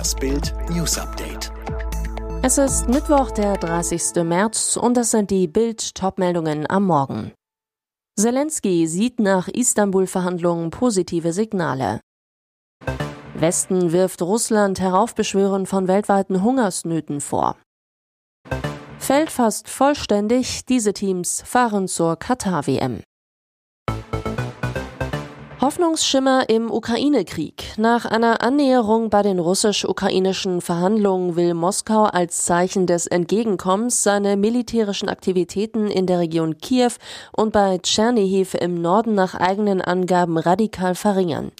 Das Bild News Update. Es ist Mittwoch, der 30. März und das sind die Bild-Top-Meldungen am Morgen. Zelensky sieht nach Istanbul-Verhandlungen positive Signale. Westen wirft Russland Heraufbeschwören von weltweiten Hungersnöten vor. Fällt fast vollständig, diese Teams fahren zur Katar-WM. Hoffnungsschimmer im Ukraine-Krieg. Nach einer Annäherung bei den russisch-ukrainischen Verhandlungen will Moskau als Zeichen des Entgegenkommens seine militärischen Aktivitäten in der Region Kiew und bei Tschernihiv im Norden nach eigenen Angaben radikal verringern.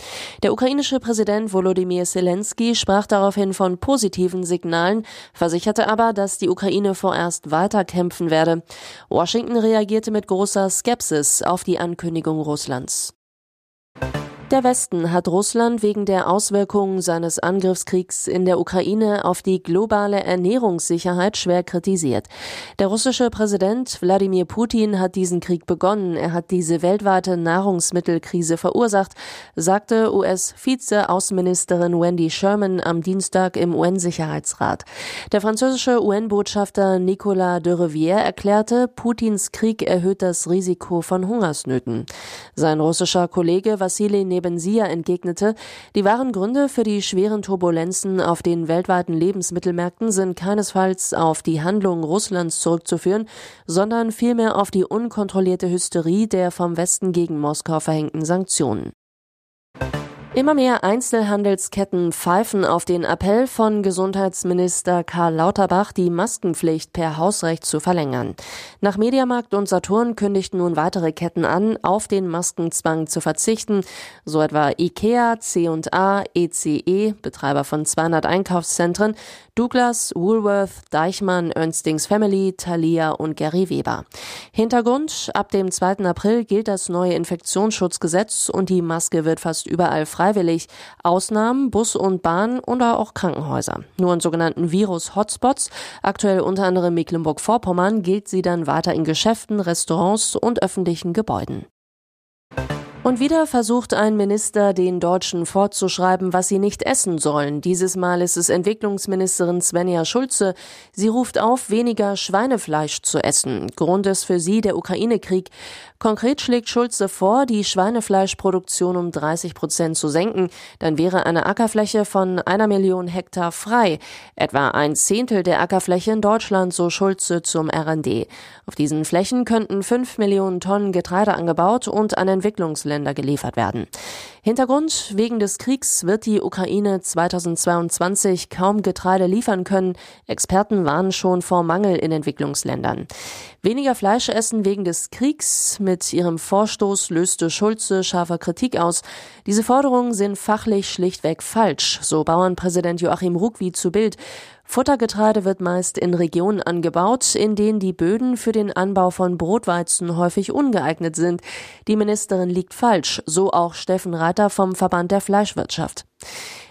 Der ukrainische Präsident Volodymyr Zelensky sprach daraufhin von positiven Signalen, versicherte aber, dass die Ukraine vorerst weiter kämpfen werde. Washington reagierte mit großer Skepsis auf die Ankündigung Russlands. you Der Westen hat Russland wegen der Auswirkungen seines Angriffskriegs in der Ukraine auf die globale Ernährungssicherheit schwer kritisiert. Der russische Präsident Wladimir Putin hat diesen Krieg begonnen. Er hat diese weltweite Nahrungsmittelkrise verursacht, sagte US-Vize-Außenministerin Wendy Sherman am Dienstag im UN-Sicherheitsrat. Der französische UN-Botschafter Nicolas de Rivière erklärte, Putins Krieg erhöht das Risiko von Hungersnöten. Sein russischer Kollege Wassili Nebensia entgegnete, die wahren Gründe für die schweren Turbulenzen auf den weltweiten Lebensmittelmärkten sind keinesfalls auf die Handlungen Russlands zurückzuführen, sondern vielmehr auf die unkontrollierte Hysterie der vom Westen gegen Moskau verhängten Sanktionen. Immer mehr Einzelhandelsketten pfeifen auf den Appell von Gesundheitsminister Karl Lauterbach, die Maskenpflicht per Hausrecht zu verlängern. Nach Mediamarkt und Saturn kündigten nun weitere Ketten an, auf den Maskenzwang zu verzichten, so etwa IKEA, C&A, ECE, Betreiber von 200 Einkaufszentren, Douglas, Woolworth, Deichmann, Ernstings Family, Thalia und Gary Weber. Hintergrund, ab dem 2. April gilt das neue Infektionsschutzgesetz und die Maske wird fast überall freiwillig. Ausnahmen Bus und Bahn oder auch Krankenhäuser. Nur in sogenannten Virus-Hotspots, aktuell unter anderem Mecklenburg-Vorpommern, gilt sie dann weiter in Geschäften, Restaurants und öffentlichen Gebäuden. Und wieder versucht ein Minister, den Deutschen vorzuschreiben, was sie nicht essen sollen. Dieses Mal ist es Entwicklungsministerin Svenja Schulze. Sie ruft auf, weniger Schweinefleisch zu essen. Grund ist für sie der Ukraine-Krieg. Konkret schlägt Schulze vor, die Schweinefleischproduktion um 30 Prozent zu senken. Dann wäre eine Ackerfläche von einer Million Hektar frei. Etwa ein Zehntel der Ackerfläche in Deutschland, so Schulze zum RND. Auf diesen Flächen könnten fünf Millionen Tonnen Getreide angebaut und an Entwicklungsländer Länder geliefert werden. Hintergrund, wegen des Kriegs wird die Ukraine 2022 kaum Getreide liefern können. Experten warnen schon vor Mangel in Entwicklungsländern. Weniger Fleisch essen wegen des Kriegs. Mit ihrem Vorstoß löste Schulze scharfer Kritik aus. Diese Forderungen sind fachlich schlichtweg falsch, so Bauernpräsident Joachim Ruckwied zu Bild. Futtergetreide wird meist in Regionen angebaut, in denen die Böden für den Anbau von Brotweizen häufig ungeeignet sind. Die Ministerin liegt falsch, so auch Steffen Reiter vom Verband der Fleischwirtschaft.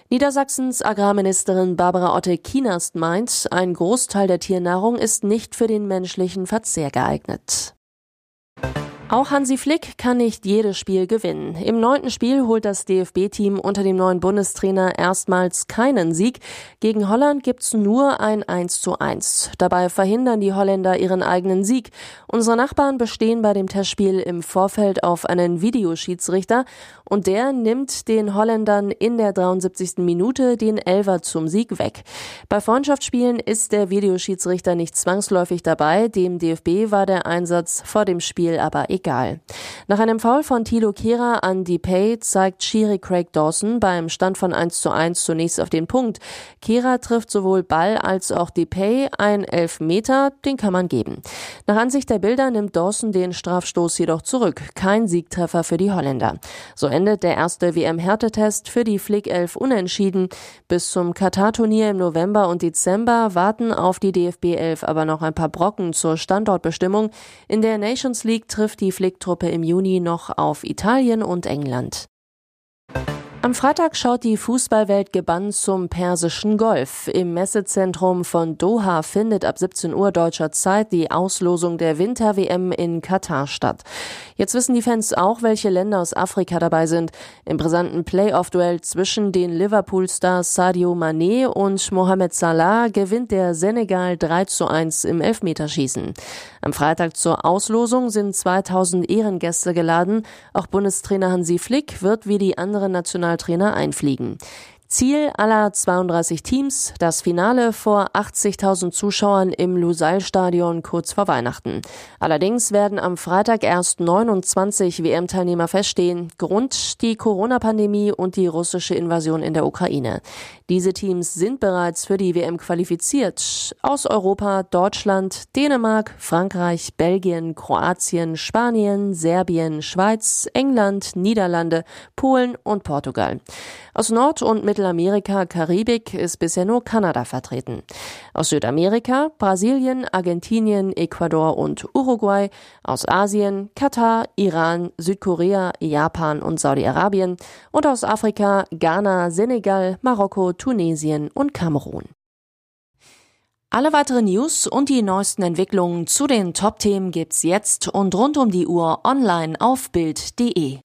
Niedersachsens Agrarministerin Barbara Otte-Kienast meint, ein Großteil der Tiernahrung ist nicht für den menschlichen Verzehr geeignet. Auch Hansi Flick kann nicht jedes Spiel gewinnen. Im neunten Spiel holt das DFB-Team unter dem neuen Bundestrainer erstmals keinen Sieg. Gegen Holland gibt's nur ein 1 zu 1. Dabei verhindern die Holländer ihren eigenen Sieg. Unsere Nachbarn bestehen bei dem Testspiel im Vorfeld auf einen Videoschiedsrichter und der nimmt den Holländern in der 73. Minute den Elver zum Sieg weg. Bei Freundschaftsspielen ist der Videoschiedsrichter nicht zwangsläufig dabei. Dem DFB war der Einsatz vor dem Spiel aber egal egal. Nach einem Foul von Thilo Kehrer an Depay zeigt Schiri Craig Dawson beim Stand von 1 zu 1 zunächst auf den Punkt. Kehrer trifft sowohl Ball als auch Depay ein Elfmeter, den kann man geben. Nach Ansicht der Bilder nimmt Dawson den Strafstoß jedoch zurück. Kein Siegtreffer für die Holländer. So endet der erste WM-Härtetest für die Flick 11 unentschieden. Bis zum Katar-Turnier im November und Dezember warten auf die DFB 11 aber noch ein paar Brocken zur Standortbestimmung. In der Nations League trifft die die Flicktruppe im Juni noch auf Italien und England. Am Freitag schaut die Fußballwelt gebannt zum Persischen Golf. Im Messezentrum von Doha findet ab 17 Uhr deutscher Zeit die Auslosung der Winter-WM in Katar statt. Jetzt wissen die Fans auch, welche Länder aus Afrika dabei sind. Im brisanten Playoff-Duell zwischen den Liverpool-Stars Sadio Mané und Mohamed Salah gewinnt der Senegal 3 zu 1 im Elfmeterschießen. Am Freitag zur Auslosung sind 2000 Ehrengäste geladen. Auch Bundestrainer Hansi Flick wird wie die anderen National Nationaltrainer einfliegen. Ziel aller 32 Teams, das Finale vor 80.000 Zuschauern im Lusail-Stadion kurz vor Weihnachten. Allerdings werden am Freitag erst 29 WM-Teilnehmer feststehen, Grund die Corona-Pandemie und die russische Invasion in der Ukraine. Diese Teams sind bereits für die WM qualifiziert. Aus Europa Deutschland, Dänemark, Frankreich, Belgien, Kroatien, Spanien, Serbien, Schweiz, England, Niederlande, Polen und Portugal. Aus Nord- und Mittelamerika, Karibik ist bisher nur Kanada vertreten. Aus Südamerika Brasilien, Argentinien, Ecuador und Uruguay. Aus Asien Katar, Iran, Südkorea, Japan und Saudi-Arabien. Und aus Afrika Ghana, Senegal, Marokko, Tunesien und Kamerun. Alle weiteren News und die neuesten Entwicklungen zu den Top-Themen gibt's jetzt und rund um die Uhr online auf Bild.de.